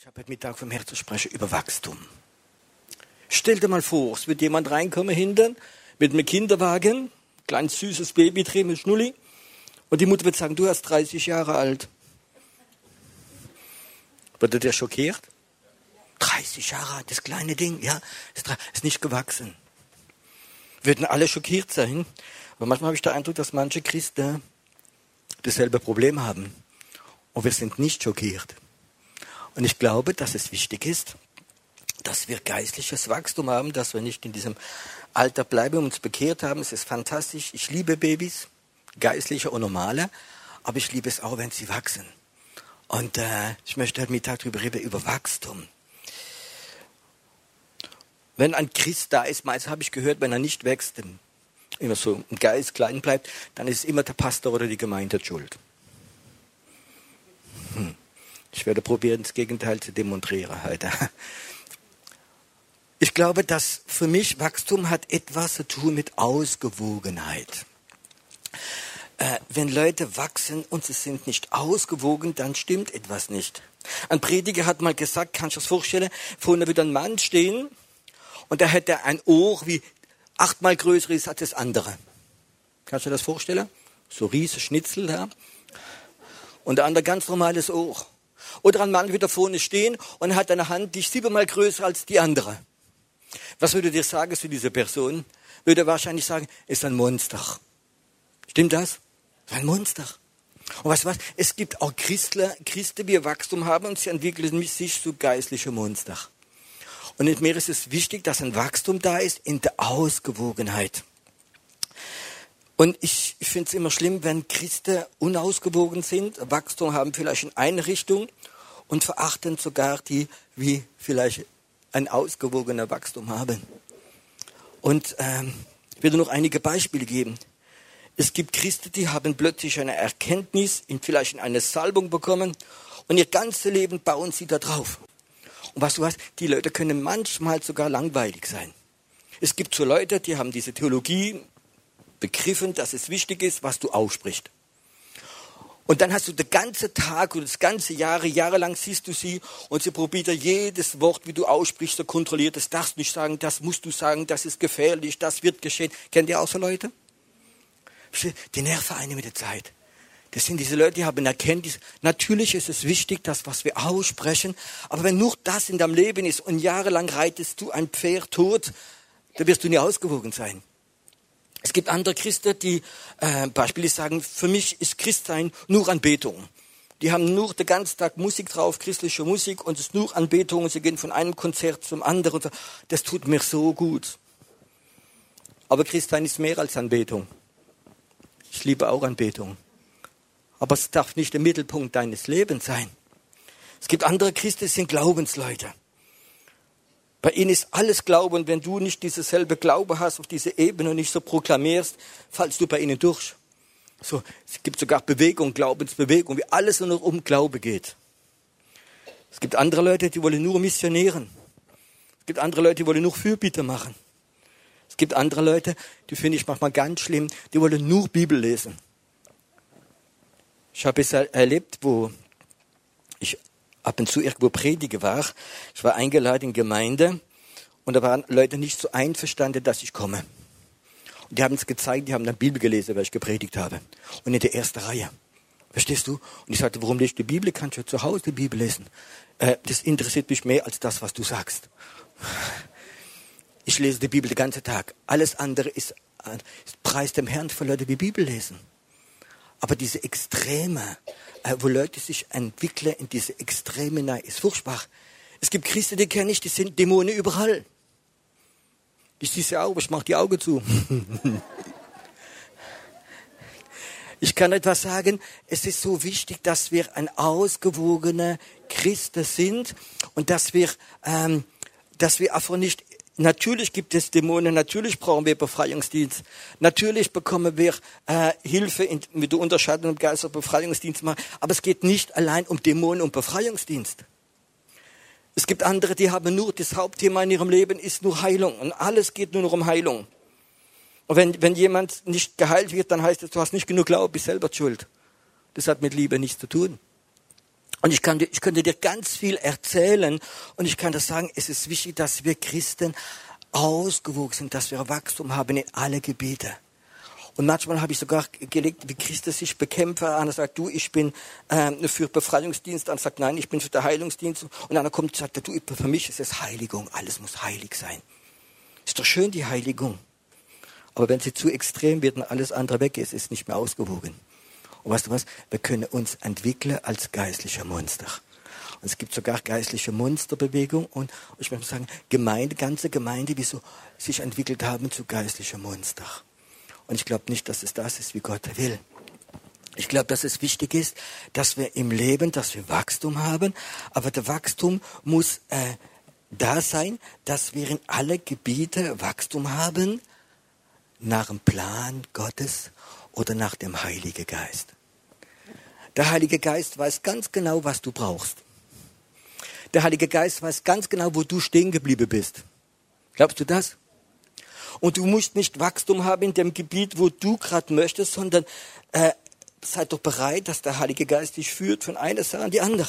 Ich habe heute Mittag vom Herrn zu sprechen über Wachstum. Stell dir mal vor, es wird jemand reinkommen hinten mit einem Kinderwagen, kleines süßes Baby drin mit Schnulli, und die Mutter wird sagen, du hast 30 Jahre alt. Würde der schockiert? 30 Jahre alt, das kleine Ding, ja, ist nicht gewachsen. Würden alle schockiert sein. Aber manchmal habe ich den Eindruck, dass manche Christen dasselbe Problem haben. Und wir sind nicht schockiert. Und ich glaube, dass es wichtig ist, dass wir geistliches Wachstum haben, dass wir nicht in diesem Alter bleiben und uns bekehrt haben. Es ist fantastisch. Ich liebe Babys, geistliche und normale, aber ich liebe es auch, wenn sie wachsen. Und äh, ich möchte heute Mittag darüber reden, über Wachstum. Wenn ein Christ da ist, meist habe ich gehört, wenn er nicht wächst, immer so im Geist klein bleibt, dann ist immer der Pastor oder die Gemeinde schuld. Hm. Ich werde probieren, das Gegenteil zu demonstrieren heute. Ich glaube, dass für mich Wachstum hat etwas zu tun mit Ausgewogenheit. Äh, wenn Leute wachsen und sie sind nicht ausgewogen, dann stimmt etwas nicht. Ein Prediger hat mal gesagt, kannst du das vorstellen, vorne wird ein Mann stehen und da hätte ein Ohr wie achtmal größer ist als das andere. Kannst du dir das vorstellen? So riesige Schnitzel da. Und der andere ganz normales Ohr. Oder ein Mann wird da vorne stehen und hat eine Hand, die ist siebenmal größer als die andere. Was würde dir sagen zu dieser Person? Würde wahrscheinlich sagen, ist ein Monster. Stimmt das? Ein Monster. Und du was? Es gibt auch Christler, Christen, die Wachstum haben und sie entwickeln sich zu geistliche Monster. Und mir ist es wichtig, dass ein Wachstum da ist in der Ausgewogenheit. Und ich, finde es immer schlimm, wenn Christen unausgewogen sind, Wachstum haben vielleicht in eine Richtung und verachten sogar die, wie vielleicht ein ausgewogener Wachstum haben. Und ähm, ich werde noch einige Beispiele geben. Es gibt Christen, die haben plötzlich eine Erkenntnis, vielleicht in eine Salbung bekommen und ihr ganzes Leben bauen sie da drauf. Und was du hast, die Leute können manchmal sogar langweilig sein. Es gibt so Leute, die haben diese Theologie begriffen, dass es wichtig ist, was du aussprichst. Und dann hast du den ganzen Tag oder das ganze Jahre, jahrelang siehst du sie und sie probiert jedes Wort, wie du aussprichst, so kontrolliert. Das darfst du nicht sagen, das musst du sagen, das ist gefährlich, das wird geschehen. Kennt ihr auch so Leute? Die nerven eine mit der Zeit. Das sind diese Leute, die haben Erkenntnis. Natürlich ist es wichtig, das, was wir aussprechen. Aber wenn nur das in deinem Leben ist und jahrelang reitest du ein Pferd tot, dann wirst du nie ausgewogen sein. Es gibt andere Christen, die äh, beispielsweise sagen, für mich ist Christsein nur Anbetung. Die haben nur den ganzen Tag Musik drauf, christliche Musik, und es ist nur Anbetung. Und sie gehen von einem Konzert zum anderen. Das tut mir so gut. Aber Christsein ist mehr als Anbetung. Ich liebe auch Anbetung. Aber es darf nicht der Mittelpunkt deines Lebens sein. Es gibt andere Christen, die sind Glaubensleute. Bei ihnen ist alles Glaube und wenn du nicht dieses selbe Glaube hast auf diese Ebene nicht so proklamierst, fallst du bei ihnen durch. So, es gibt sogar Bewegung, Glaubensbewegung, wie alles nur noch um Glaube geht. Es gibt andere Leute, die wollen nur missionieren. Es gibt andere Leute, die wollen nur Fürbitte machen. Es gibt andere Leute, die finde ich manchmal ganz schlimm, die wollen nur Bibel lesen. Ich habe es erlebt, wo ich ab und zu irgendwo predige war. Ich war eingeladen in Gemeinde und da waren Leute nicht so einverstanden, dass ich komme. Und die haben es gezeigt, die haben dann Bibel gelesen, weil ich gepredigt habe. Und in der ersten Reihe. Verstehst du? Und ich sagte, warum lest du die Bibel? Kannst du zu Hause die Bibel lesen. Äh, das interessiert mich mehr als das, was du sagst. Ich lese die Bibel den ganzen Tag. Alles andere ist, äh, ist Preis dem Herrn für Leute, die Bibel lesen. Aber diese Extreme, äh, wo Leute sich entwickeln in diese Extreme nein, ist furchtbar. Es gibt Christen, die kenne ich, die sind Dämonen überall. Ich sehe sie auch, ich mache die Augen zu. ich kann etwas sagen, es ist so wichtig, dass wir ein ausgewogener Christen sind und dass wir, ähm, dass wir einfach nicht Natürlich gibt es Dämonen, natürlich brauchen wir Befreiungsdienst. Natürlich bekommen wir äh, Hilfe in, mit der Unterscheidung im Geist Befreiungsdienst machen. Aber es geht nicht allein um Dämonen und Befreiungsdienst. Es gibt andere, die haben nur, das Hauptthema in ihrem Leben ist nur Heilung. Und alles geht nur noch um Heilung. Und wenn, wenn jemand nicht geheilt wird, dann heißt es, du hast nicht genug Glauben, bist selber schuld. Das hat mit Liebe nichts zu tun. Und ich, kann, ich könnte dir ganz viel erzählen und ich kann das sagen, es ist wichtig, dass wir Christen ausgewogen sind, dass wir Wachstum haben in alle Gebiete. Und manchmal habe ich sogar gelegt, wie Christus sich bekämpfe. Einer sagt, du, ich bin ähm, für Befreiungsdienst. Einer sagt, nein, ich bin für den Heilungsdienst. Und einer kommt und sagt, du, für mich ist es Heiligung. Alles muss heilig sein. Ist doch schön, die Heiligung. Aber wenn sie zu extrem wird und alles andere weg ist, ist nicht mehr ausgewogen. Und weißt du was? Wir können uns entwickeln als geistlicher Monster. Und es gibt sogar geistliche Monsterbewegung und ich möchte sagen, Gemeinde, ganze Gemeinde, wie so sich entwickelt haben zu geistlicher Monster. Und ich glaube nicht, dass es das ist, wie Gott will. Ich glaube, dass es wichtig ist, dass wir im Leben, dass wir Wachstum haben, aber der Wachstum muss äh, da sein, dass wir in alle Gebiete Wachstum haben, nach dem Plan Gottes oder nach dem Heiligen Geist. Der Heilige Geist weiß ganz genau, was du brauchst. Der Heilige Geist weiß ganz genau, wo du stehen geblieben bist. Glaubst du das? Und du musst nicht Wachstum haben in dem Gebiet, wo du gerade möchtest, sondern äh, sei doch bereit, dass der Heilige Geist dich führt von einer Sache an die andere.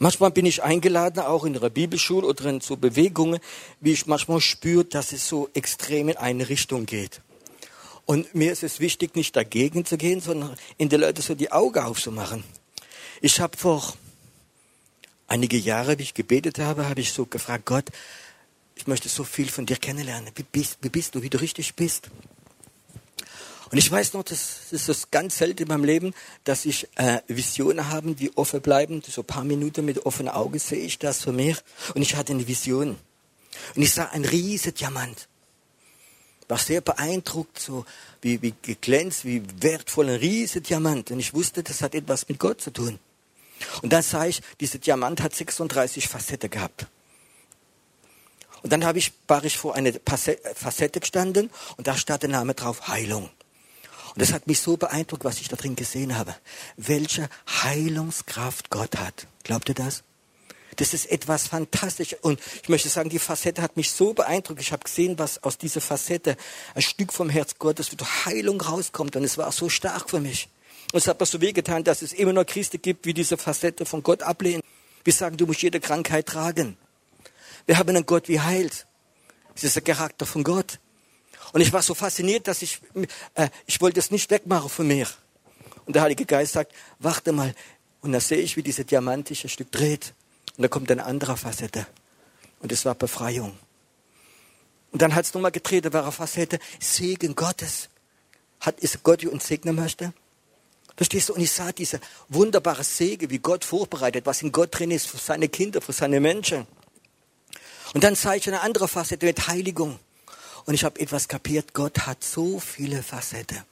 Manchmal bin ich eingeladen, auch in der Bibelschule oder in so Bewegungen, wie ich manchmal spüre, dass es so extrem in eine Richtung geht. Und mir ist es wichtig, nicht dagegen zu gehen, sondern in die Leute so die Augen aufzumachen. Ich habe vor einige Jahre, wie ich gebetet habe, habe ich so gefragt, Gott, ich möchte so viel von dir kennenlernen. Wie bist, wie bist du, wie du richtig bist? Und ich weiß noch, das ist das ganz selten in meinem Leben, dass ich äh, Visionen habe, die offen bleiben. So ein paar Minuten mit offenen Augen sehe ich das für mich. Und ich hatte eine Vision. Und ich sah ein riesiger Diamant. War sehr beeindruckt, so wie, wie geglänzt, wie wertvoll ein riesiger Diamant. Und ich wusste, das hat etwas mit Gott zu tun. Und dann sah ich, dieser Diamant hat 36 Facetten gehabt. Und dann habe ich, war ich vor einer Facette gestanden und da stand der Name drauf Heilung. Und das hat mich so beeindruckt, was ich da drin gesehen habe. Welche Heilungskraft Gott hat. Glaubt ihr das? Das ist etwas fantastisch. Und ich möchte sagen, die Facette hat mich so beeindruckt. Ich habe gesehen, was aus dieser Facette ein Stück vom Herz Gottes, wie Heilung rauskommt. Und es war so stark für mich. Und es hat mir so wehgetan, dass es immer noch Christen gibt, wie diese Facette von Gott ablehnen. Wir sagen, du musst jede Krankheit tragen. Wir haben einen Gott wie heilt. Das ist der Charakter von Gott. Und ich war so fasziniert, dass ich, äh, ich wollte es nicht wegmachen von mir. Und der Heilige Geist sagt, warte mal. Und da sehe ich, wie dieses diamantische Stück dreht. Und da kommt eine andere Facette. Und es war Befreiung. Und dann hat es nochmal gedreht, da war eine Facette, Segen Gottes. Hat, ist Gott, die uns segnen möchte? Verstehst du? Und ich sah diese wunderbare Segen, wie Gott vorbereitet, was in Gott drin ist für seine Kinder, für seine Menschen. Und dann sah ich eine andere Facette mit Heiligung. Und ich habe etwas kapiert, Gott hat so viele Facetten.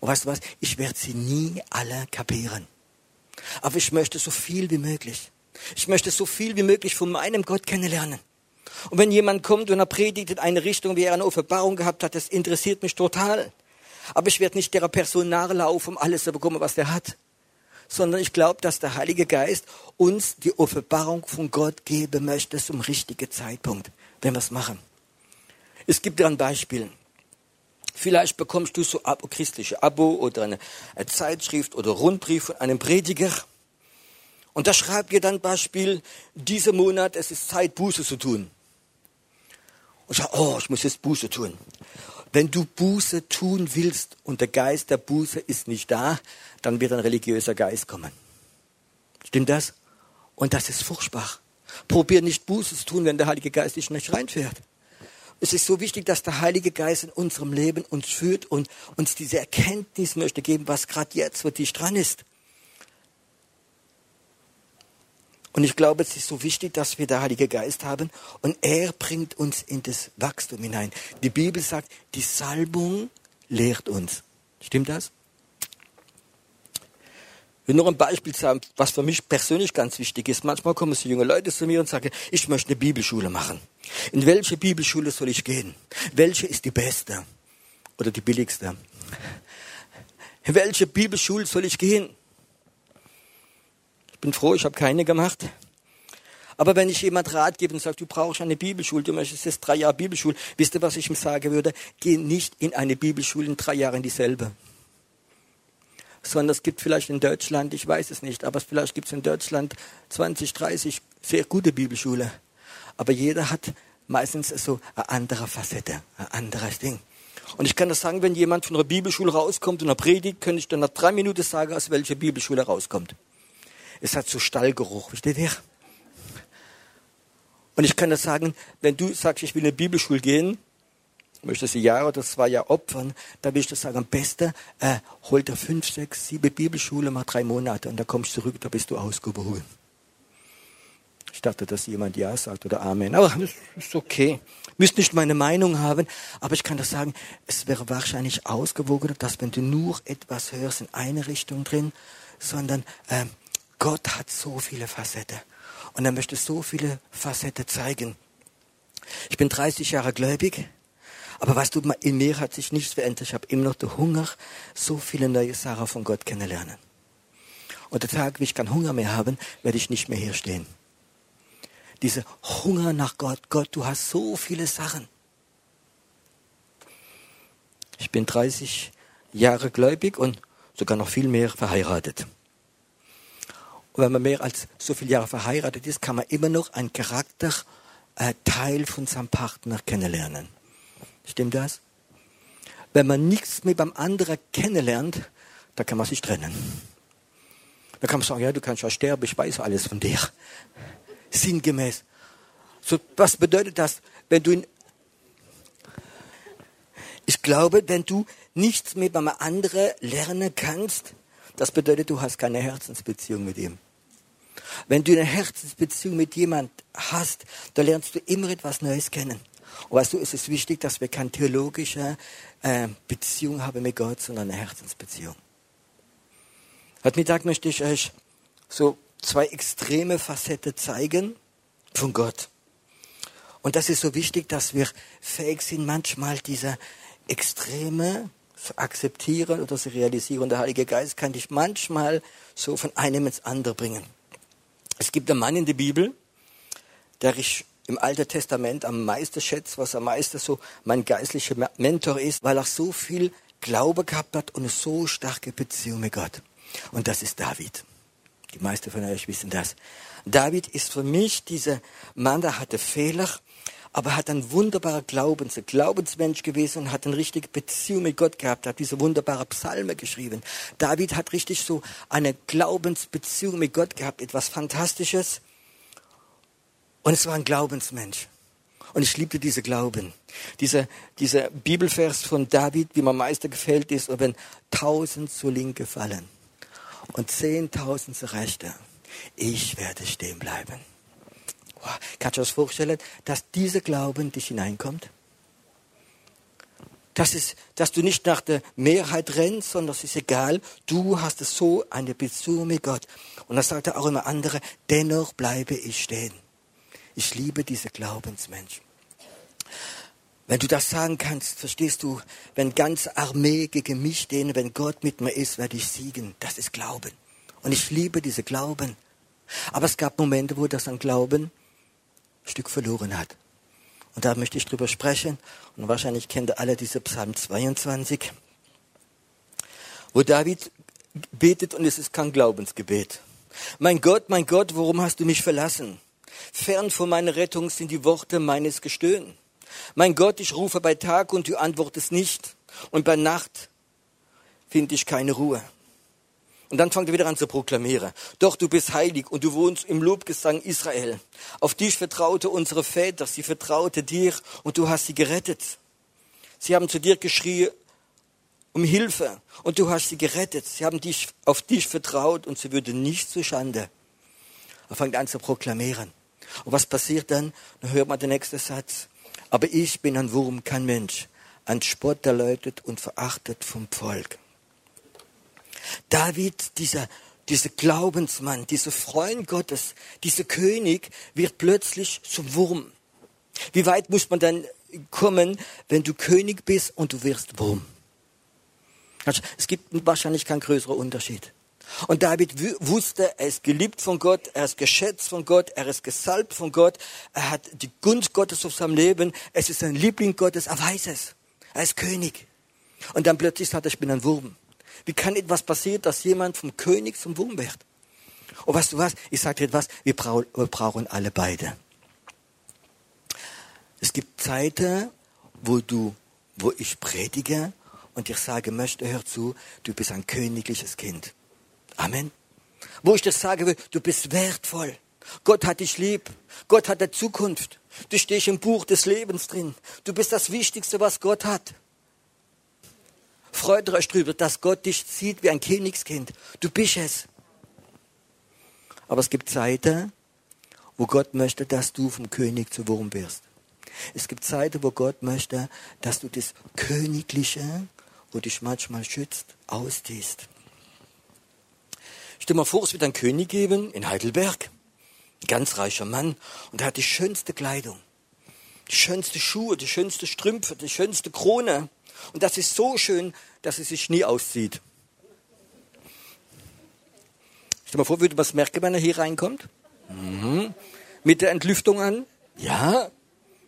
Und weißt du was, ich werde sie nie alle kapieren. Aber ich möchte so viel wie möglich. Ich möchte so viel wie möglich von meinem Gott kennenlernen. Und wenn jemand kommt und er predigt in eine Richtung, wie er eine Offenbarung gehabt hat, das interessiert mich total. Aber ich werde nicht der Person nachlaufen, um alles zu bekommen, was der hat sondern ich glaube, dass der Heilige Geist uns die Offenbarung von Gott geben möchte zum richtigen Zeitpunkt, wenn wir es machen. Es gibt ein Beispiel. Vielleicht bekommst du so ein christliche Abo oder eine Zeitschrift oder Rundbrief von einem Prediger. Und da schreibt dir dann Beispiel, dieser Monat, es ist Zeit, Buße zu tun. Und sage, oh, ich muss jetzt Buße tun. Wenn du Buße tun willst und der Geist der Buße ist nicht da, dann wird ein religiöser Geist kommen. Stimmt das? Und das ist furchtbar. Probier nicht Buße zu tun, wenn der Heilige Geist dich nicht reinfährt. Es ist so wichtig, dass der Heilige Geist in unserem Leben uns führt und uns diese Erkenntnis möchte geben, was gerade jetzt für dich dran ist. Und ich glaube, es ist so wichtig, dass wir den Heiligen Geist haben und er bringt uns in das Wachstum hinein. Die Bibel sagt, die Salbung lehrt uns. Stimmt das? Ich will noch ein Beispiel sagen, was für mich persönlich ganz wichtig ist. Manchmal kommen so junge Leute zu mir und sagen, ich möchte eine Bibelschule machen. In welche Bibelschule soll ich gehen? Welche ist die beste oder die billigste? In welche Bibelschule soll ich gehen? Ich bin froh, ich habe keine gemacht. Aber wenn ich jemand Rat gebe und sage, du brauchst eine Bibelschule, du möchtest jetzt drei Jahre Bibelschule, wisst ihr, was ich ihm sagen würde? Geh nicht in eine Bibelschule in drei Jahren dieselbe. sondern es gibt vielleicht in Deutschland, ich weiß es nicht, aber vielleicht gibt es in Deutschland 20, 30 sehr gute Bibelschule. Aber jeder hat meistens so eine andere Facette, ein anderes Ding. Und ich kann das sagen, wenn jemand von einer Bibelschule rauskommt und er predigt, könnte ich dann nach drei Minuten sagen, aus welcher Bibelschule er rauskommt. Es hat so Stallgeruch, versteht ihr? Und ich kann das sagen, wenn du sagst, ich will in eine Bibelschule gehen, möchtest ein Jahr oder zwei Jahre opfern, dann will ich das sagen, am besten äh, hol dir fünf, sechs, sieben Bibelschule, mach drei Monate und dann kommst du zurück, da bist du ausgewogen. Ich dachte, dass jemand Ja sagt oder Amen. Aber das ist okay. Müsst nicht meine Meinung haben, aber ich kann das sagen, es wäre wahrscheinlich ausgewogener, dass wenn du nur etwas hörst in eine Richtung drin, sondern äh, Gott hat so viele Facetten und er möchte so viele Facetten zeigen. Ich bin 30 Jahre gläubig, aber weißt du, in mir hat sich nichts verändert. Ich habe immer noch den Hunger, so viele neue Sachen von Gott kennenlernen. Und der Tag, wie ich keinen Hunger mehr habe, werde ich nicht mehr hier stehen diese Hunger nach Gott. Gott, du hast so viele Sachen. Ich bin 30 Jahre gläubig und sogar noch viel mehr verheiratet. Und wenn man mehr als so viele Jahre verheiratet ist, kann man immer noch einen Charakter, äh, von seinem Partner kennenlernen. Stimmt das? Wenn man nichts mehr beim anderen kennenlernt, dann kann man sich trennen. Da kann man sagen, ja, du kannst ja sterben, ich weiß alles von dir sinngemäß. So, was bedeutet das, wenn du in ich glaube, wenn du nichts mehr beim anderen lernen kannst, das bedeutet, du hast keine Herzensbeziehung mit ihm. Wenn du eine Herzensbeziehung mit jemand hast, da lernst du immer etwas Neues kennen. Und weißt du, es ist wichtig, dass wir keine theologische äh, Beziehung haben mit Gott, sondern eine Herzensbeziehung. Heute Mittag möchte ich euch so zwei extreme Facetten zeigen von Gott. Und das ist so wichtig, dass wir fähig sind, manchmal diese Extreme zu akzeptieren oder zu realisieren. Der Heilige Geist kann dich manchmal so von einem ins andere bringen. Es gibt einen Mann in der Bibel, der ich im Alten Testament am meisten schätze, was am meisten so mein geistlicher Mentor ist, weil er so viel Glaube gehabt hat und eine so starke Beziehung mit Gott. Und das ist David. Die meisten von euch wissen das. David ist für mich dieser Mann, der hatte Fehler, aber hat ein wunderbarer Glaubens, ein Glaubensmensch gewesen und hat eine richtige Beziehung mit Gott gehabt, hat diese wunderbare Psalme geschrieben. David hat richtig so eine Glaubensbeziehung mit Gott gehabt, etwas Fantastisches. Und es war ein Glaubensmensch. Und ich liebte diese Glauben. Dieser, dieser Bibelvers von David, wie mir am meisten gefällt, ist, wenn tausend zur Linke fallen und zehntausend zur Rechte. Ich werde stehen bleiben. Wow. Kannst du das vorstellen, dass dieser Glauben dich hineinkommt? Das ist, dass du nicht nach der Mehrheit rennst, sondern es ist egal. Du hast so eine Beziehung mit Gott. Und das sagt er auch immer andere. Dennoch bleibe ich stehen. Ich liebe diese Glaubensmenschen. Wenn du das sagen kannst, verstehst du, wenn ganz Armee gegen mich stehen, wenn Gott mit mir ist, werde ich siegen. Das ist Glauben. Und ich liebe diese Glauben. Aber es gab Momente, wo das an Glauben Stück verloren hat. Und da möchte ich drüber sprechen. Und wahrscheinlich kennt ihr alle diese Psalm 22, wo David betet und es ist kein Glaubensgebet. Mein Gott, mein Gott, warum hast du mich verlassen? Fern von meiner Rettung sind die Worte meines Gestöhns. Mein Gott, ich rufe bei Tag und du antwortest nicht. Und bei Nacht finde ich keine Ruhe. Und dann fängt er wieder an zu proklamieren. Doch du bist heilig und du wohnst im Lobgesang Israel. Auf dich vertraute unsere Väter, sie vertraute dir und du hast sie gerettet. Sie haben zu dir geschrien um Hilfe und du hast sie gerettet. Sie haben dich, auf dich vertraut und sie würde nicht zu Schande. Er fängt an zu proklamieren. Und was passiert dann? Dann hört man den nächsten Satz. Aber ich bin ein Wurm, kein Mensch, ein Spott erläutet und verachtet vom Volk. David, dieser, dieser Glaubensmann, dieser Freund Gottes, dieser König wird plötzlich zum Wurm. Wie weit muss man dann kommen, wenn du König bist und du wirst Wurm? Also, es gibt wahrscheinlich keinen größeren Unterschied. Und David wusste, er ist geliebt von Gott, er ist geschätzt von Gott, er ist gesalbt von Gott, er hat die Gunst Gottes auf seinem Leben, es ist ein Liebling Gottes, er weiß es. Er ist König. Und dann plötzlich sagt er, ich bin ein Wurm. Wie kann etwas passieren, dass jemand vom König zum Wurm wird? Und weißt du was? Ich sage dir etwas, wir, brau wir brauchen alle beide. Es gibt Zeiten, wo du, wo ich predige und ich sage, möchte, hör zu, du bist ein königliches Kind. Amen. Wo ich dir sage du bist wertvoll. Gott hat dich lieb. Gott hat der Zukunft. Du stehst im Buch des Lebens drin. Du bist das Wichtigste, was Gott hat. Freut euch drüber, dass Gott dich sieht wie ein Königskind. Du bist es. Aber es gibt Zeiten, wo Gott möchte, dass du vom König zu Wurm wirst. Es gibt Zeiten, wo Gott möchte, dass du das Königliche, wo dich manchmal schützt, ausziehst. Stell dir mal vor, es wird einen König geben in Heidelberg. Ein ganz reicher Mann. Und er hat die schönste Kleidung. Die schönste Schuhe, die schönste Strümpfe, die schönste Krone. Und das ist so schön, dass es sich nie auszieht. Stell dir mal vor, würde man es merken, wenn er hier reinkommt? Mhm. Mit der Entlüftung an? Ja.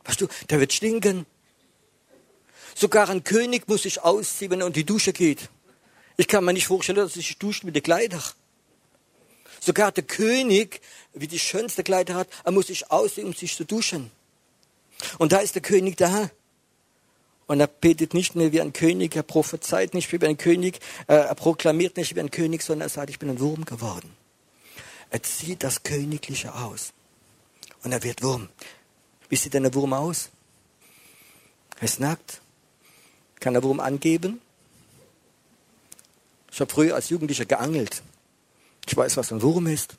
Weißt du, der wird stinken. Sogar ein König muss sich ausziehen, wenn er in die Dusche geht. Ich kann mir nicht vorstellen, dass er sich duscht mit den Kleidern. Sogar der König, wie die schönste Kleider hat, er muss sich ausziehen, um sich zu duschen. Und da ist der König da. Und er betet nicht mehr wie ein König, er prophezeit nicht wie ein König, äh, er proklamiert nicht wie ein König, sondern er sagt, ich bin ein Wurm geworden. Er zieht das Königliche aus. Und er wird Wurm. Wie sieht denn der Wurm aus? Er ist nackt. Kann der Wurm angeben? Ich habe früher als Jugendlicher geangelt. Ich weiß, was ein Wurm ist.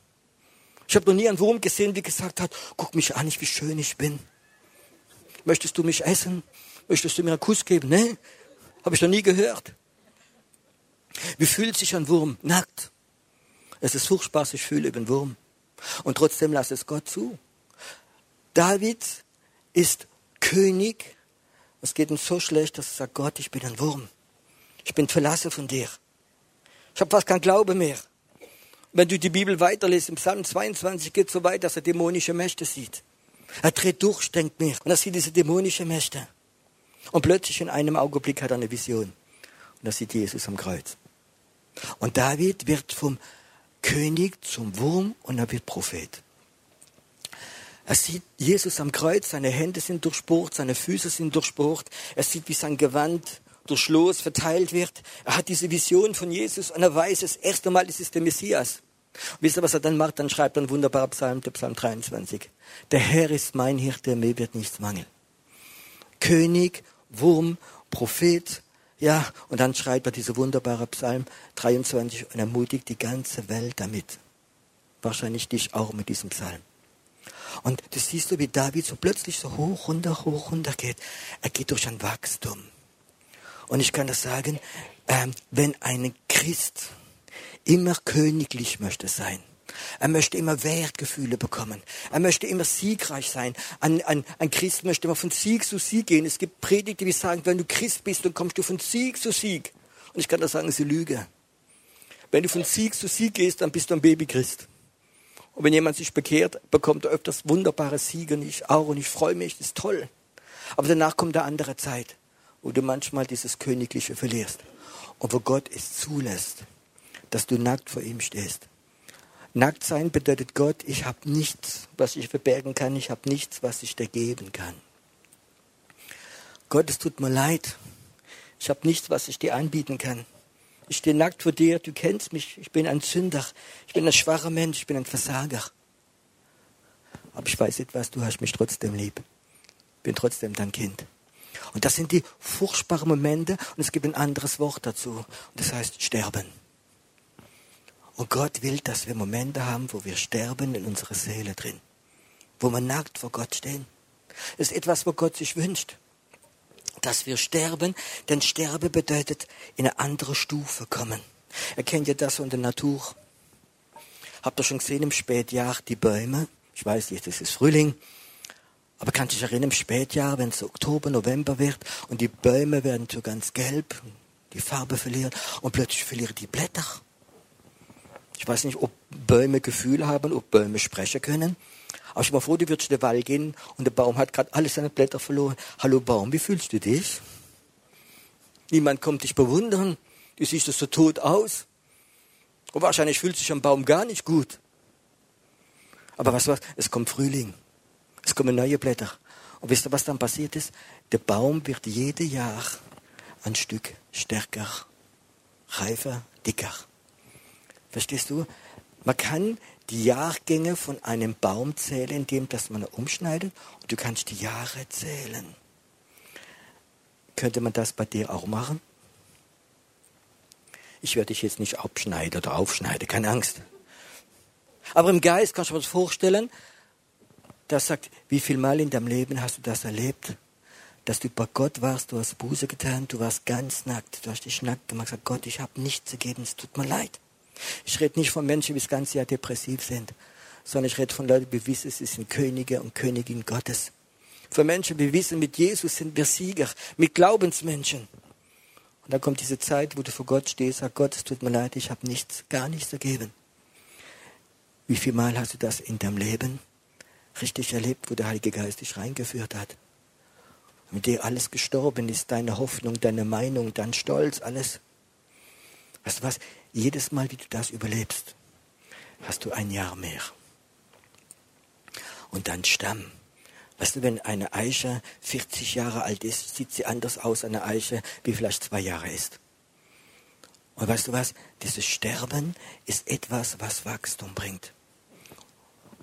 Ich habe noch nie einen Wurm gesehen, der gesagt hat, guck mich an, wie schön ich bin. Möchtest du mich essen? Möchtest du mir einen Kuss geben? Ne? Habe ich noch nie gehört. Wie fühlt sich ein Wurm? Nackt. Es ist furchtbar, sich fühle über einen Wurm. Und trotzdem lass es Gott zu. David ist König. Es geht ihm so schlecht, dass er sagt, Gott, ich bin ein Wurm. Ich bin verlassen von dir. Ich habe fast keinen Glaube mehr. Wenn du die Bibel weiterliest, im Psalm 22 geht es so weit, dass er dämonische Mächte sieht. Er dreht durch, denkt mir, und er sieht diese dämonische Mächte. Und plötzlich in einem Augenblick hat er eine Vision. Und er sieht Jesus am Kreuz. Und David wird vom König zum Wurm und er wird Prophet. Er sieht Jesus am Kreuz, seine Hände sind durchbohrt, seine Füße sind durchbohrt. Er sieht, wie sein Gewand durch Los verteilt wird. Er hat diese Vision von Jesus und er weiß, das erste Mal ist es der Messias. wisst ihr, was er dann macht? Dann schreibt er ein wunderbarer Psalm, der Psalm 23. Der Herr ist mein Hirte, mir wird nichts mangeln. König, Wurm, Prophet, ja, und dann schreibt er diese wunderbare Psalm 23 und ermutigt die ganze Welt damit. Wahrscheinlich dich auch mit diesem Psalm. Und das siehst du, wie David so plötzlich so hoch, runter, hoch, runter geht. Er geht durch ein Wachstum. Und ich kann das sagen, ähm, wenn ein Christ immer königlich möchte sein, er möchte immer Wertgefühle bekommen. Er möchte immer siegreich sein. Ein, ein, ein Christ möchte immer von Sieg zu Sieg gehen. Es gibt Predigte, die sagen, wenn du Christ bist, dann kommst du von Sieg zu Sieg. Und ich kann das sagen, sie lüge. Wenn du von Sieg zu Sieg gehst, dann bist du ein Babychrist. Und wenn jemand sich bekehrt, bekommt er öfters wunderbare Siege und ich auch und ich freue mich, das ist toll. Aber danach kommt eine andere Zeit wo du manchmal dieses Königliche verlierst. Und wo Gott es zulässt, dass du nackt vor ihm stehst. Nackt sein bedeutet Gott, ich habe nichts, was ich verbergen kann, ich habe nichts, was ich dir geben kann. Gott, es tut mir leid, ich habe nichts, was ich dir anbieten kann. Ich stehe nackt vor dir, du kennst mich, ich bin ein Sünder, ich bin ein schwacher Mensch, ich bin ein Versager. Aber ich weiß etwas, du hast mich trotzdem lieb. Bin trotzdem dein Kind. Und das sind die furchtbaren Momente und es gibt ein anderes Wort dazu. Und das heißt sterben. Und Gott will, dass wir Momente haben, wo wir sterben in unserer Seele drin. Wo wir nackt vor Gott stehen. Das ist etwas, wo Gott sich wünscht. Dass wir sterben, denn Sterbe bedeutet in eine andere Stufe kommen. Erkennt ihr das in der Natur? Habt ihr schon gesehen im Spätjahr die Bäume? Ich weiß nicht, es ist Frühling. Aber kannst du dich erinnern, im Spätjahr, wenn es Oktober, November wird und die Bäume werden so ganz gelb, die Farbe verlieren und plötzlich verlieren die Blätter. Ich weiß nicht, ob Bäume Gefühle haben, ob Bäume sprechen können. Aber ich bin froh, du würdest in den Wald gehen und der Baum hat gerade alle seine Blätter verloren. Hallo Baum, wie fühlst du dich? Niemand kommt dich bewundern. Du siehst so tot aus. Und wahrscheinlich fühlt sich am Baum gar nicht gut. Aber was was? Es kommt Frühling. Es kommen neue Blätter. Und wisst ihr, was dann passiert ist? Der Baum wird jedes Jahr ein Stück stärker, reifer, dicker. Verstehst du? Man kann die Jahrgänge von einem Baum zählen, indem dass man umschneidet und du kannst die Jahre zählen. Könnte man das bei dir auch machen? Ich werde dich jetzt nicht abschneiden oder aufschneiden, keine Angst. Aber im Geist kannst du dir das vorstellen, das sagt, wie viel Mal in deinem Leben hast du das erlebt? Dass du bei Gott warst, du hast Buße getan, du warst ganz nackt, du hast dich nackt gemacht, gesagt, Gott, ich habe nichts zu geben, es tut mir leid. Ich rede nicht von Menschen, die das ganze Jahr depressiv sind, sondern ich rede von Leuten, die wissen, sie sind Könige und Königin Gottes. Von Menschen, die wissen, mit Jesus sind wir Sieger, mit Glaubensmenschen. Und dann kommt diese Zeit, wo du vor Gott stehst, sagst, Gott, es tut mir leid, ich habe nichts, gar nichts zu geben. Wie viel Mal hast du das in deinem Leben richtig erlebt, wo der Heilige Geist dich reingeführt hat? Mit dir alles gestorben ist, deine Hoffnung, deine Meinung, dein Stolz, alles. Weißt du was? Jedes Mal, wie du das überlebst, hast du ein Jahr mehr. Und dann Stamm. Weißt du, wenn eine Eiche 40 Jahre alt ist, sieht sie anders aus, eine Eiche, wie vielleicht zwei Jahre ist. Und weißt du was? Dieses Sterben ist etwas, was Wachstum bringt.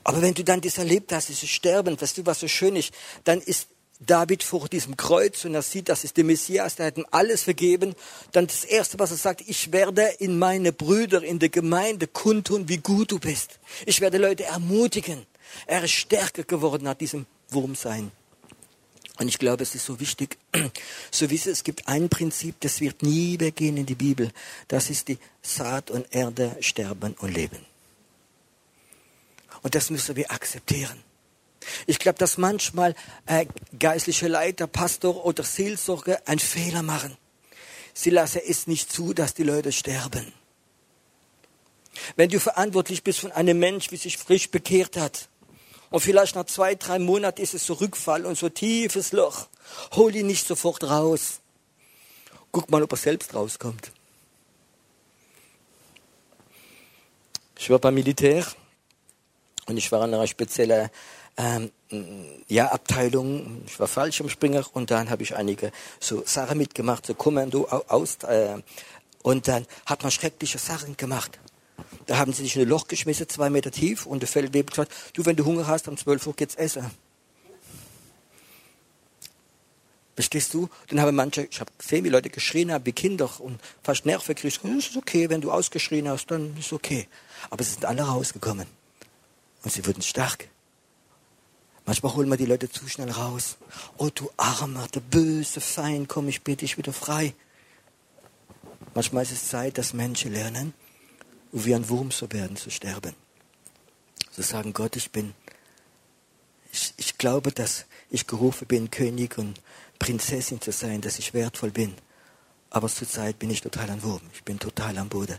Aber wenn du dann das erlebt hast, dieses Sterben, weißt du, was so schön ist, dann ist David vor diesem Kreuz und er sieht, das ist der Messias, der hat ihm alles vergeben. Dann das Erste, was er sagt, ich werde in meine Brüder in der Gemeinde kundtun, wie gut du bist. Ich werde Leute ermutigen. Er ist stärker geworden nach diesem Wurmsein. Und ich glaube, es ist so wichtig, so wissen, es gibt ein Prinzip, das wird nie weggehen in die Bibel. Das ist die Saat und Erde sterben und leben. Und das müssen wir akzeptieren. Ich glaube, dass manchmal äh, geistliche Leiter, Pastor oder Seelsorger einen Fehler machen. Sie lassen es nicht zu, dass die Leute sterben. Wenn du verantwortlich bist von einem Mensch, wie sich frisch bekehrt hat, und vielleicht nach zwei, drei Monaten ist es so Rückfall und so tiefes Loch, hol ihn nicht sofort raus. Guck mal, ob er selbst rauskommt. Ich war beim Militär und ich war in einer speziellen ähm, ja, Abteilung, ich war Fallschirmspringer und dann habe ich einige so Sachen mitgemacht, so Kommando aus äh, und dann hat man schreckliche Sachen gemacht. Da haben sie sich in ein Loch geschmissen, zwei Meter tief und der Feldwebel gesagt, du, wenn du Hunger hast, um zwölf Uhr geht's essen. Verstehst du? Dann haben manche, ich habe gesehen, wie Leute geschrien haben, wie Kinder und fast Nerven gekriegt. Es ist okay, wenn du ausgeschrien hast, dann ist okay. Aber sie sind alle rausgekommen. Und sie wurden stark. Manchmal holen wir die Leute zu schnell raus. Oh, du armer, der böse Feind, komm, ich bitte dich wieder frei. Manchmal ist es Zeit, dass Menschen lernen, wie ein Wurm zu werden, zu sterben. Zu sagen, Gott, ich bin, ich, ich glaube, dass ich gerufen bin, König und Prinzessin zu sein, dass ich wertvoll bin. Aber zur Zeit bin ich total ein Wurm. Ich bin total am Boden.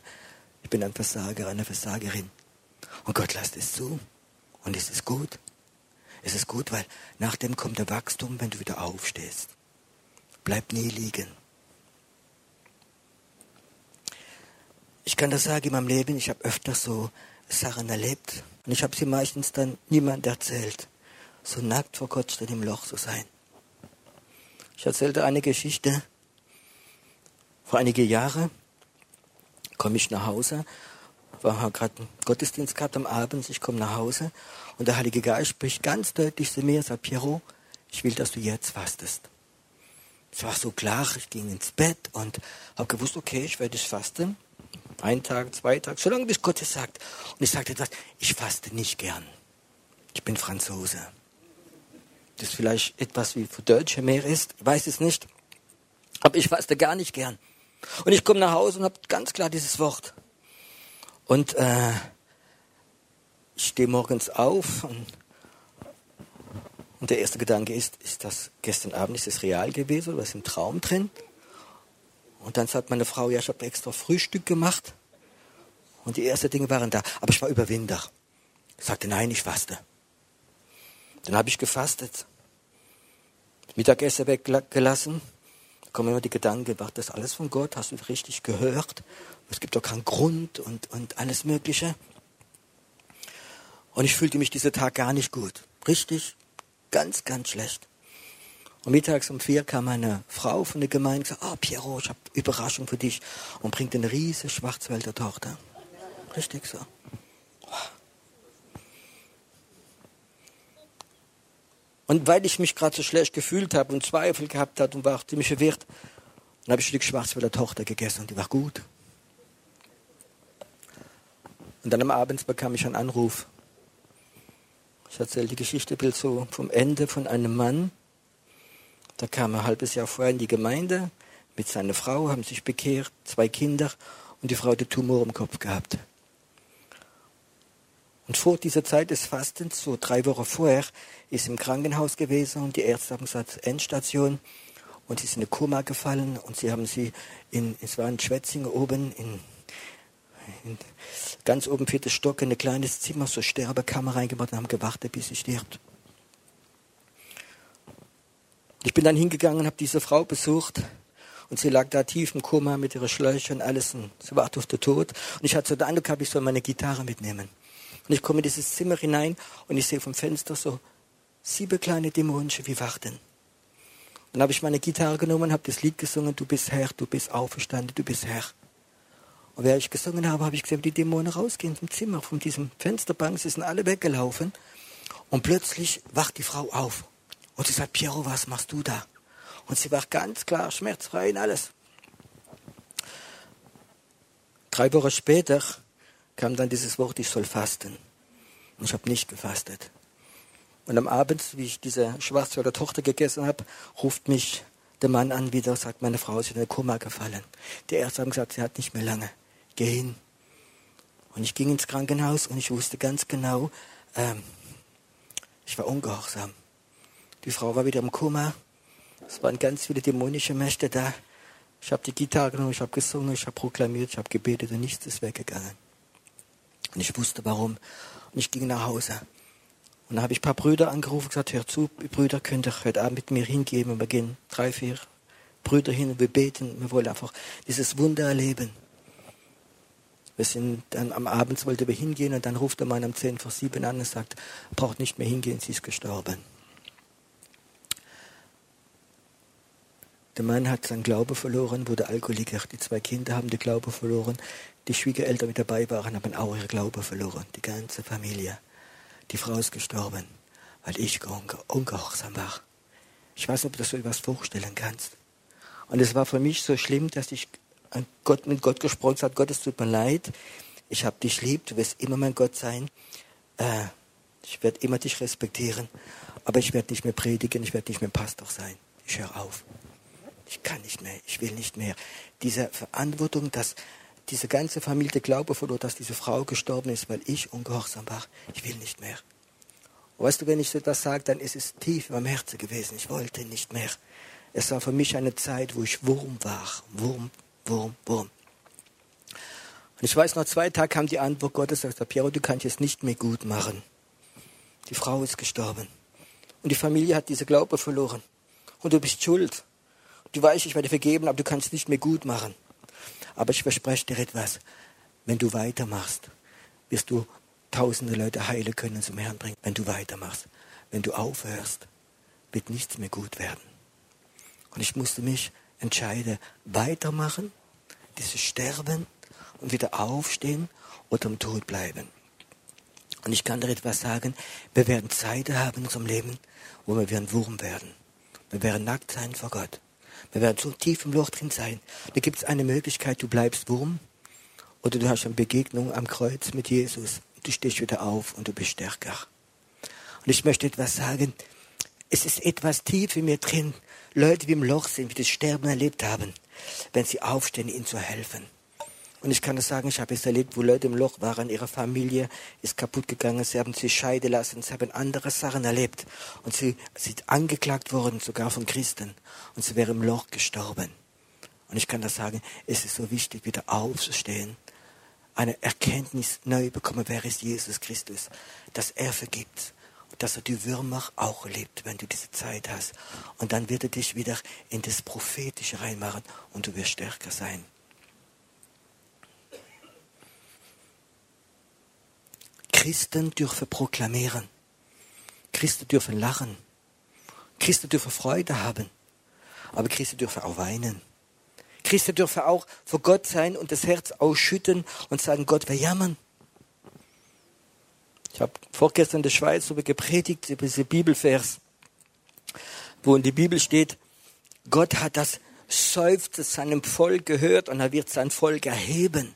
Ich bin ein Versager, eine Versagerin. Und Gott lässt es zu. Und es ist gut. Es ist gut, weil nach dem kommt der Wachstum, wenn du wieder aufstehst. Bleib nie liegen. Ich kann das sagen in meinem Leben, ich habe öfter so Sachen erlebt und ich habe sie meistens dann niemand erzählt. So nackt vor Gott stehen im Loch zu sein. Ich erzählte eine Geschichte. Vor einige Jahre komme ich nach Hause, war gerade einen Gottesdienst gehabt am Abend, ich komme nach Hause und der Heilige Geist spricht ganz deutlich zu mir, sagt Piero, ich will, dass du jetzt fastest. Es war so klar, ich ging ins Bett und habe gewusst, okay, ich werde fasten. Ein Tag, zwei Tage, solange bis Gott es sagt. Und ich sagte etwas, ich faste nicht gern. Ich bin Franzose. Das ist vielleicht etwas wie für Deutsche mehr ist, ich weiß es nicht. Aber ich faste gar nicht gern. Und ich komme nach Hause und habe ganz klar dieses Wort. Und äh, ich stehe morgens auf und, und, der erste Gedanke ist, ist das gestern Abend, ist das real gewesen oder ist im Traum drin? Und dann sagt meine Frau, ja, ich habe extra Frühstück gemacht. Und die ersten Dinge waren da. Aber ich war Überwinder. Ich sagte, nein, ich faste. Dann habe ich gefastet. Mittagessen weggelassen. Kommen immer die Gedanken, war das alles von Gott? Hast du richtig gehört? Es gibt doch keinen Grund und, und alles Mögliche. Und ich fühlte mich dieser Tag gar nicht gut. Richtig, ganz, ganz schlecht. Und mittags um vier kam eine Frau von der Gemeinde und sagte, ah, oh, Piero, ich habe Überraschung für dich und bringt eine riesige Schwarzwälder Tochter. Richtig so. Und weil ich mich gerade so schlecht gefühlt habe und Zweifel gehabt habe und war auch ziemlich verwirrt, dann habe ich ein Stück Schwarzwälder Tochter gegessen und die war gut. Und dann am Abend bekam ich einen Anruf. Ich erzähle die Geschichte Bild so vom Ende von einem Mann. Da kam ein halbes Jahr vorher in die Gemeinde mit seiner Frau, haben sich bekehrt, zwei Kinder und die Frau hatte Tumor im Kopf gehabt. Und vor dieser Zeit des Fastens, so drei Wochen vorher, ist im Krankenhaus gewesen und die Ärzte haben gesagt, Endstation. Und sie ist in eine Koma gefallen und sie haben sie in, es war in Schwetzingen oben, in, in ganz oben viertes Stock, in ein kleines Zimmer, so Sterbekammer reingebracht und haben gewartet, bis sie stirbt. Ich bin dann hingegangen, habe diese Frau besucht und sie lag da tief im Koma mit ihren Schläuchen und alles und sie wartet auf den Tod. Und ich hatte so den Eindruck, ich soll meine Gitarre mitnehmen. Und ich komme in dieses Zimmer hinein und ich sehe vom Fenster so sieben kleine Dämonen wie warten. Dann habe ich meine Gitarre genommen, habe das Lied gesungen, du bist Herr, du bist auferstanden, du bist Herr. Und während ich gesungen habe, habe ich gesehen, wie die Dämonen rausgehen vom Zimmer, von diesem Fensterbank, sie sind alle weggelaufen. Und plötzlich wacht die Frau auf. Und sie sagt, Piero, was machst du da? Und sie war ganz klar, schmerzfrei und alles. Drei Wochen später kam dann dieses Wort, ich soll fasten. Und ich habe nicht gefastet. Und am Abend, wie ich diese Schwarzwälder Tochter gegessen habe, ruft mich der Mann an wieder, sagt, meine Frau ist in eine Koma gefallen. Die Ärzte haben gesagt, sie hat nicht mehr lange. Geh hin. Und ich ging ins Krankenhaus und ich wusste ganz genau, ähm, ich war ungehorsam. Die Frau war wieder im Koma. Es waren ganz viele dämonische Mächte da. Ich habe die Gitarre genommen, ich habe gesungen, ich habe proklamiert, ich habe gebetet und nichts ist weggegangen. Und ich wusste warum. Und ich ging nach Hause. Und dann habe ich ein paar Brüder angerufen und gesagt, hör zu, Brüder, könnt ihr heute Abend mit mir hingehen. Und wir gehen drei, vier Brüder hin und wir beten. Wir wollen einfach dieses Wunder erleben. Wir sind dann am Abend wollten wir hingehen und dann ruft der Mann um 10 vor 7 an und sagt, braucht nicht mehr hingehen, sie ist gestorben. Der Mann hat seinen Glaube verloren, wurde Alkoholiker. Die zwei Kinder haben den Glaube verloren. Die Schwiegereltern mit dabei waren, haben auch ihre Glaube verloren. Die ganze Familie. Die Frau ist gestorben, weil ich ungehorsam war. Ich weiß nicht, ob du das so etwas vorstellen kannst. Und es war für mich so schlimm, dass ich Gott, mit Gott gesprochen habe, Gott, es tut mir leid, ich habe dich lieb, du wirst immer mein Gott sein. Äh, ich werde immer dich respektieren, aber ich werde nicht mehr predigen, ich werde nicht mehr Pastor sein. Ich höre auf. Ich kann nicht mehr, ich will nicht mehr. Diese Verantwortung, dass diese ganze Familie Glaube verlor, dass diese Frau gestorben ist, weil ich ungehorsam war. Ich will nicht mehr. Und weißt du, wenn ich so das sage, dann ist es tief im Herzen gewesen. Ich wollte nicht mehr. Es war für mich eine Zeit, wo ich Wurm war. Wurm, Wurm, Wurm. Und ich weiß, nach zwei Tagen kam die Antwort Gottes, sagte, Piero, du kannst es nicht mehr gut machen. Die Frau ist gestorben. Und die Familie hat diese Glaube verloren. Und du bist schuld. Du weißt, ich werde vergeben, aber du kannst es nicht mehr gut machen. Aber ich verspreche dir etwas. Wenn du weitermachst, wirst du tausende Leute heilen können zum Herrn bringen. Wenn du weitermachst. Wenn du aufhörst, wird nichts mehr gut werden. Und ich musste mich entscheiden, weitermachen, dieses Sterben und wieder aufstehen oder im Tod bleiben. Und ich kann dir etwas sagen, wir werden Zeiten haben in unserem Leben, wo wir werden Wurm werden. Wir werden nackt sein vor Gott. Wir werden so tief im Loch drin sein. Da gibt es eine Möglichkeit, du bleibst Wurm oder du hast eine Begegnung am Kreuz mit Jesus. Du stehst wieder auf und du bist stärker. Und ich möchte etwas sagen. Es ist etwas tief in mir drin. Leute, die im Loch sind, die das Sterben erlebt haben, wenn sie aufstehen, ihnen zu helfen. Und ich kann das sagen, ich habe es erlebt, wo Leute im Loch waren, ihre Familie ist kaputt gegangen, sie haben sich scheiden lassen, sie haben andere Sachen erlebt. Und sie sind angeklagt worden, sogar von Christen. Und sie wären im Loch gestorben. Und ich kann das sagen, es ist so wichtig, wieder aufzustehen, eine Erkenntnis neu bekommen, wer ist Jesus Christus, dass er vergibt dass er die Würmer auch lebt, wenn du diese Zeit hast. Und dann wird er dich wieder in das Prophetische reinmachen und du wirst stärker sein. Christen dürfen proklamieren. Christen dürfen lachen. Christen dürfen Freude haben. Aber Christen dürfen auch weinen. Christen dürfen auch vor Gott sein und das Herz ausschütten und sagen, Gott, wir jammern. Ich habe vorgestern in der Schweiz darüber gepredigt, über diese Bibelvers, wo in der Bibel steht, Gott hat das Seufzen seinem Volk gehört und er wird sein Volk erheben.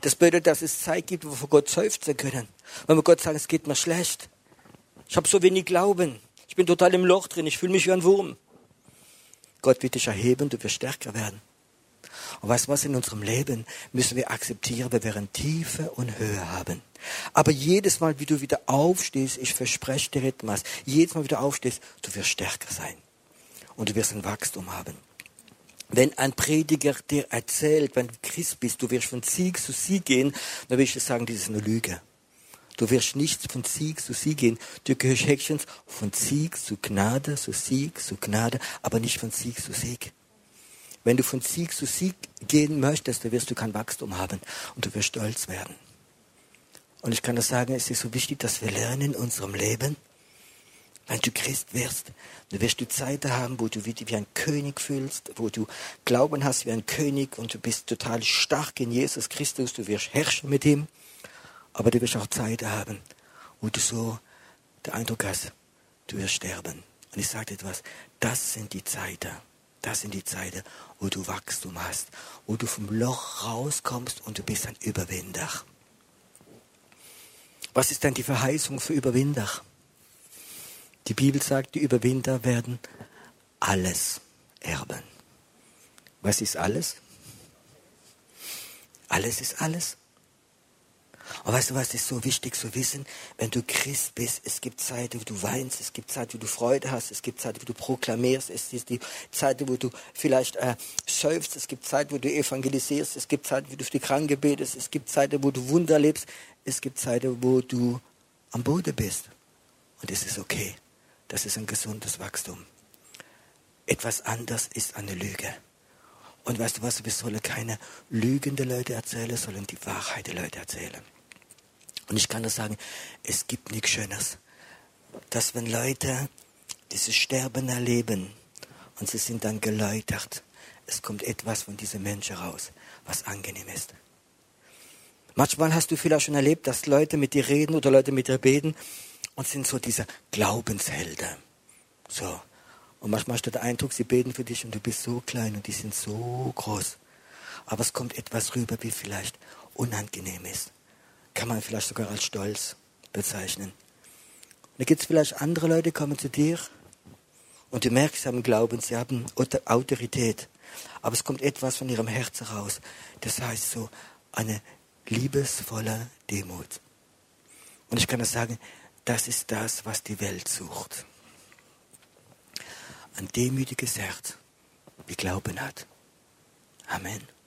Das bedeutet, dass es Zeit gibt, wo wir vor Gott seufzen können. Wenn wir Gott sagen, es geht mir schlecht. Ich habe so wenig Glauben. Ich bin total im Loch drin. Ich fühle mich wie ein Wurm. Gott wird dich erheben, du wirst stärker werden. Und weißt du was, in unserem Leben müssen wir akzeptieren, wir werden Tiefe und Höhe haben. Aber jedes Mal, wie du wieder aufstehst, ich verspreche dir etwas, jedes Mal wieder aufstehst, du wirst stärker sein. Und du wirst ein Wachstum haben. Wenn ein Prediger dir erzählt, wenn du Christ bist, du wirst von Sieg zu Sieg gehen, dann will ich dir sagen, das ist eine Lüge. Du wirst nicht von Sieg zu Sieg gehen. Du gehörst Häkchens von Sieg zu Gnade, zu Sieg zu Gnade, aber nicht von Sieg zu Sieg. Wenn du von Sieg zu Sieg gehen möchtest, dann wirst du kein Wachstum haben und du wirst stolz werden. Und ich kann nur sagen, es ist so wichtig, dass wir lernen in unserem Leben, wenn du Christ wirst, dann wirst du Zeiten haben, wo du dich wie ein König fühlst, wo du Glauben hast wie ein König und du bist total stark in Jesus Christus, du wirst herrschen mit ihm. Aber du wirst auch Zeiten haben, wo du so den Eindruck hast, du wirst sterben. Und ich sage etwas, das sind die Zeiten, das sind die Zeiten, wo du Wachstum hast, wo du vom Loch rauskommst und du bist ein Überwinder. Was ist denn die Verheißung für Überwinder? Die Bibel sagt, die Überwinder werden alles erben. Was ist alles? Alles ist alles. Und weißt du was, ist so wichtig zu wissen, wenn du Christ bist, es gibt Zeiten, wo du weinst, es gibt Zeiten, wo du Freude hast, es gibt Zeiten, wo du proklamierst, es ist die Zeiten, wo du vielleicht äh, seufzt, es gibt Zeiten, wo du evangelisierst, es gibt Zeiten, wo du für die Kranken betest, es gibt Zeiten, wo du Wunder lebst, es gibt Zeiten, wo du am Boden bist. Und es ist okay. Das ist ein gesundes Wachstum. Etwas anders ist eine Lüge. Und weißt du was, wir sollen keine lügende Leute erzählen, sondern die Wahrheit der Leute erzählen. Und ich kann das sagen, es gibt nichts Schönes, dass wenn Leute dieses Sterben erleben und sie sind dann geläutert, es kommt etwas von diesem Menschen raus, was angenehm ist. Manchmal hast du vielleicht schon erlebt, dass Leute mit dir reden oder Leute mit dir beten und sind so diese Glaubenshelden. So. Und manchmal hast du den Eindruck, sie beten für dich und du bist so klein und die sind so groß. Aber es kommt etwas rüber, wie vielleicht unangenehm ist kann man vielleicht sogar als Stolz bezeichnen. Da gibt es vielleicht andere Leute, die kommen zu dir und du merkst, sie haben Glauben, sie haben Autorität. Aber es kommt etwas von ihrem Herzen raus. Das heißt so eine liebesvolle Demut. Und ich kann das sagen, das ist das, was die Welt sucht. Ein demütiges Herz, wie Glauben hat. Amen.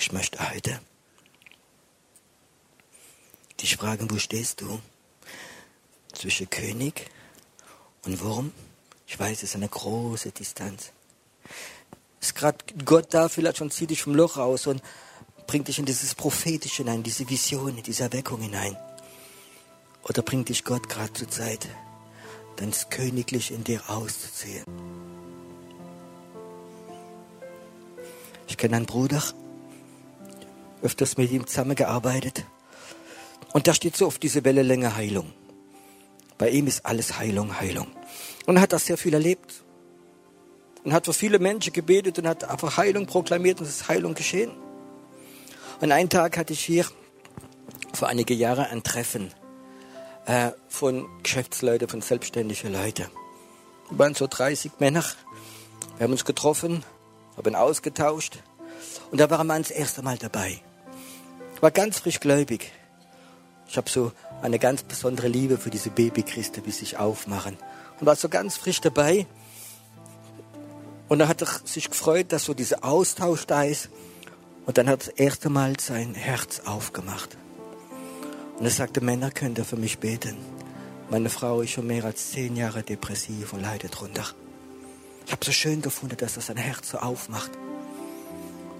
Ich möchte heute dich fragen, wo stehst du? Zwischen König und Wurm? Ich weiß, es ist eine große Distanz. Ist gerade Gott da, vielleicht schon zieht dich vom Loch raus und bringt dich in dieses Prophetische hinein, diese Vision, in diese Erweckung hinein. Oder bringt dich Gott gerade zur Zeit, das Königliche in dir auszuziehen. Ich kenne einen Bruder, öfters mit ihm zusammengearbeitet. Und da steht so auf diese Wellenlänge Heilung. Bei ihm ist alles Heilung, Heilung. Und er hat das sehr viel erlebt. Und hat für viele Menschen gebetet und hat einfach Heilung proklamiert und es ist Heilung geschehen. Und einen Tag hatte ich hier vor einige Jahre ein Treffen äh, von Geschäftsleuten, von selbstständigen Leuten. Wir waren so 30 Männer. Wir haben uns getroffen, haben ausgetauscht. Und da war er das erste Mal dabei war ganz frisch gläubig. Ich habe so eine ganz besondere Liebe für diese Babychristen, sie sich aufmachen. Und war so ganz frisch dabei. Und er hat sich gefreut, dass so dieser Austausch da ist. Und dann hat er das erste Mal sein Herz aufgemacht. Und er sagte, Männer, könnt ihr für mich beten. Meine Frau ist schon mehr als zehn Jahre depressiv und leidet drunter. Ich habe so schön gefunden, dass er sein Herz so aufmacht.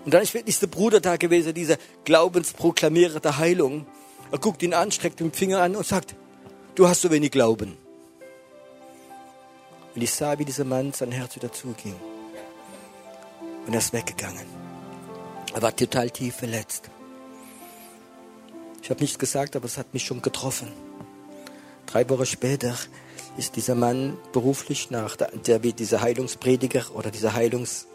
Und dann ist wirklich der Bruder da gewesen, dieser Glaubensproklamierer der Heilung. Er guckt ihn an, streckt den Finger an und sagt, du hast so wenig Glauben. Und ich sah, wie dieser Mann sein Herz wieder zuging. Und er ist weggegangen. Er war total tief verletzt. Ich habe nichts gesagt, aber es hat mich schon getroffen. Drei Wochen später ist dieser Mann beruflich nach, der, wie dieser Heilungsprediger oder dieser Heilungs,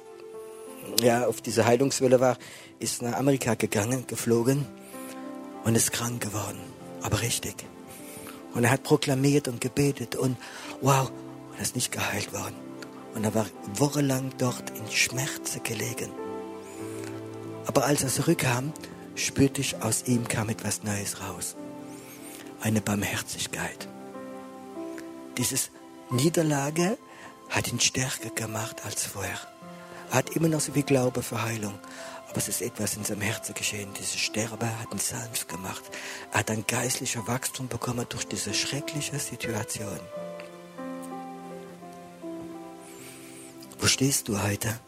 ja, auf diese Heilungswelle war, ist nach Amerika gegangen, geflogen und ist krank geworden. Aber richtig. Und er hat proklamiert und gebetet und wow, und er ist nicht geheilt worden. Und er war wochenlang dort in Schmerzen gelegen. Aber als er zurückkam, spürte ich, aus ihm kam etwas Neues raus. Eine Barmherzigkeit. Dieses Niederlage hat ihn stärker gemacht als vorher. Er hat immer noch so viel Glaube für Heilung. Aber es ist etwas in seinem Herzen geschehen. Dieses Sterben hat ihn sanft gemacht. Er hat ein geistliches Wachstum bekommen durch diese schreckliche Situation. Wo stehst du heute?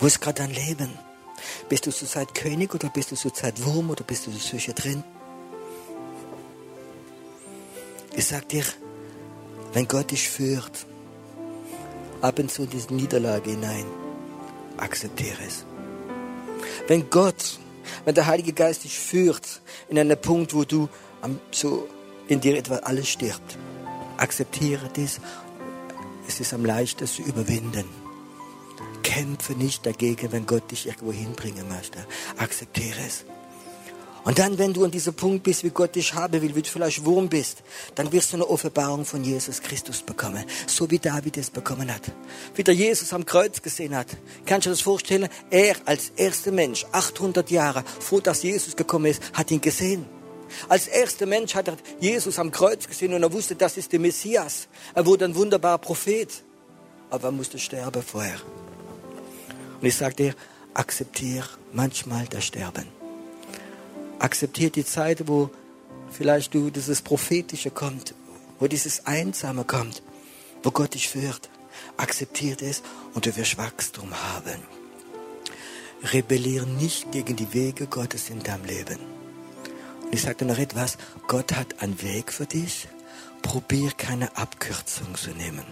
Wo ist gerade dein Leben? Bist du zurzeit König oder bist du zurzeit Wurm oder bist du sicher drin? Ich sag dir, wenn Gott dich führt, ab und zu in diese Niederlage hinein, akzeptiere es. Wenn Gott, wenn der Heilige Geist dich führt in einen Punkt, wo du so in dir etwa alles stirbt, akzeptiere das es ist am leichtesten zu überwinden. Kämpfe nicht dagegen, wenn Gott dich irgendwo hinbringen möchte. Akzeptiere es. Und dann, wenn du an diesem Punkt bist, wie Gott dich haben will, wie du vielleicht Wurm bist, dann wirst du eine Offenbarung von Jesus Christus bekommen. So wie David es bekommen hat. Wie der Jesus am Kreuz gesehen hat. Kannst du dir das vorstellen? Er als erster Mensch, 800 Jahre vor dass Jesus gekommen ist, hat ihn gesehen. Als erster Mensch hat er Jesus am Kreuz gesehen und er wusste, das ist der Messias. Er wurde ein wunderbarer Prophet, aber er musste sterben vorher. Und ich sage dir, akzeptiere manchmal das Sterben. Akzeptiere die Zeit, wo vielleicht du dieses Prophetische kommt, wo dieses Einsame kommt, wo Gott dich führt. Akzeptiere es und du wirst Wachstum haben. Rebelliere nicht gegen die Wege Gottes in deinem Leben. Ich sage dir noch etwas, Gott hat einen Weg für dich. Probier keine Abkürzung zu nehmen.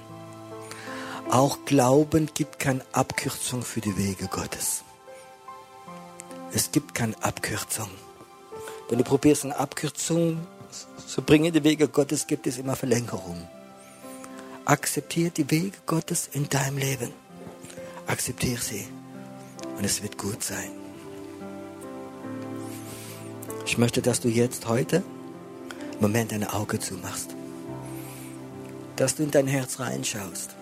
Auch Glauben gibt keine Abkürzung für die Wege Gottes. Es gibt keine Abkürzung. Wenn du probierst eine Abkürzung zu bringen, die Wege Gottes, gibt es immer Verlängerung. Akzeptiere die Wege Gottes in deinem Leben. Akzeptiere sie. Und es wird gut sein. Ich möchte, dass du jetzt heute im Moment deine Augen zumachst. Dass du in dein Herz reinschaust.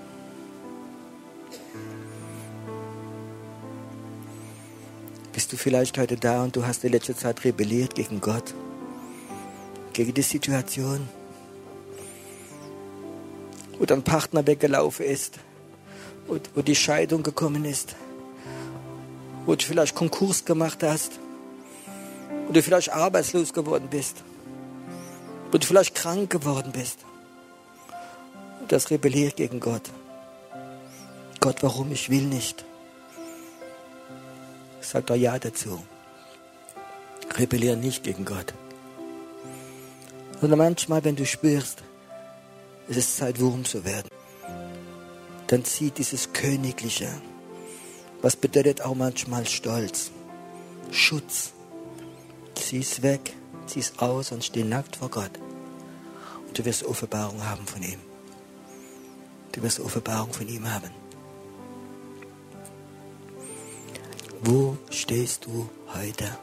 Bist du vielleicht heute da und du hast in letzter Zeit rebelliert gegen Gott, gegen die Situation, wo dein Partner weggelaufen ist, wo, die Scheidung gekommen ist, wo du vielleicht Konkurs gemacht hast, wo du vielleicht arbeitslos geworden bist, wo du vielleicht krank geworden bist. Und das rebelliert gegen Gott. Gott, warum? Ich will nicht. Sag doch Ja dazu. Rebellier nicht gegen Gott. Sondern manchmal, wenn du spürst, es ist Zeit, Wurm zu werden, dann zieh dieses Königliche, was bedeutet auch manchmal Stolz, Schutz, zieh es weg, zieh es aus und steh nackt vor Gott. Und du wirst Offenbarung haben von ihm. Du wirst Offenbarung von ihm haben. Wo stehst du heute?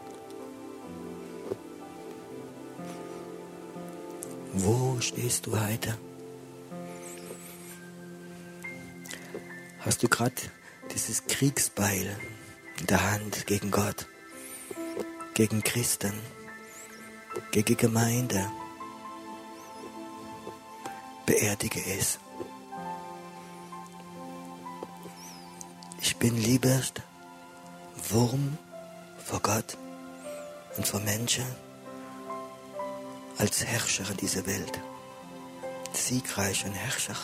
Wo stehst du heute? Hast du gerade dieses Kriegsbeil in der Hand gegen Gott? gegen Christen, gegen Gemeinde. Beerdige es. Ich bin lieber Wurm vor Gott und vor Menschen als Herrscher in dieser Welt. Siegreich und Herrscher.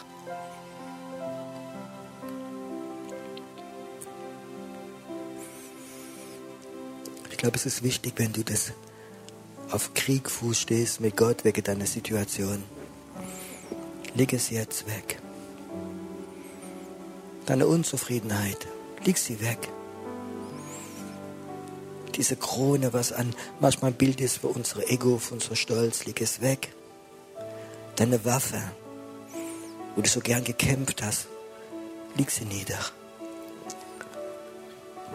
Ich glaube, es ist wichtig, wenn du das auf Kriegfuß stehst mit Gott wegen deiner Situation. Leg es jetzt weg. Deine Unzufriedenheit, leg sie weg. Diese Krone, was an manchmal ein Bild ist für unsere Ego, für unser Stolz, leg es weg. Deine Waffe, wo du so gern gekämpft hast, leg sie nieder.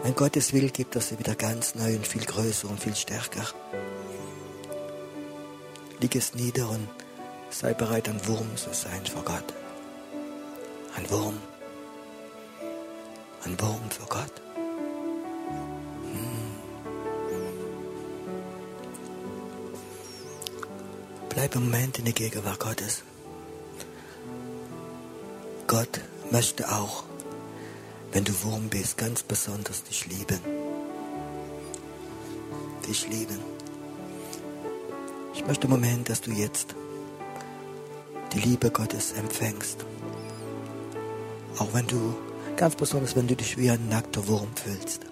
Wenn Gott es will, gibt er sie wieder ganz neu und viel größer und viel stärker. Leg es nieder und sei bereit, ein Wurm zu sein vor Gott. Ein Wurm. Ein Wurm für Gott. Bleib im Moment in der Gegenwart Gottes. Gott möchte auch, wenn du Wurm bist, ganz besonders dich lieben. Dich lieben. Ich möchte im Moment, dass du jetzt die Liebe Gottes empfängst. Auch wenn du, ganz besonders wenn du dich wie ein nackter Wurm fühlst.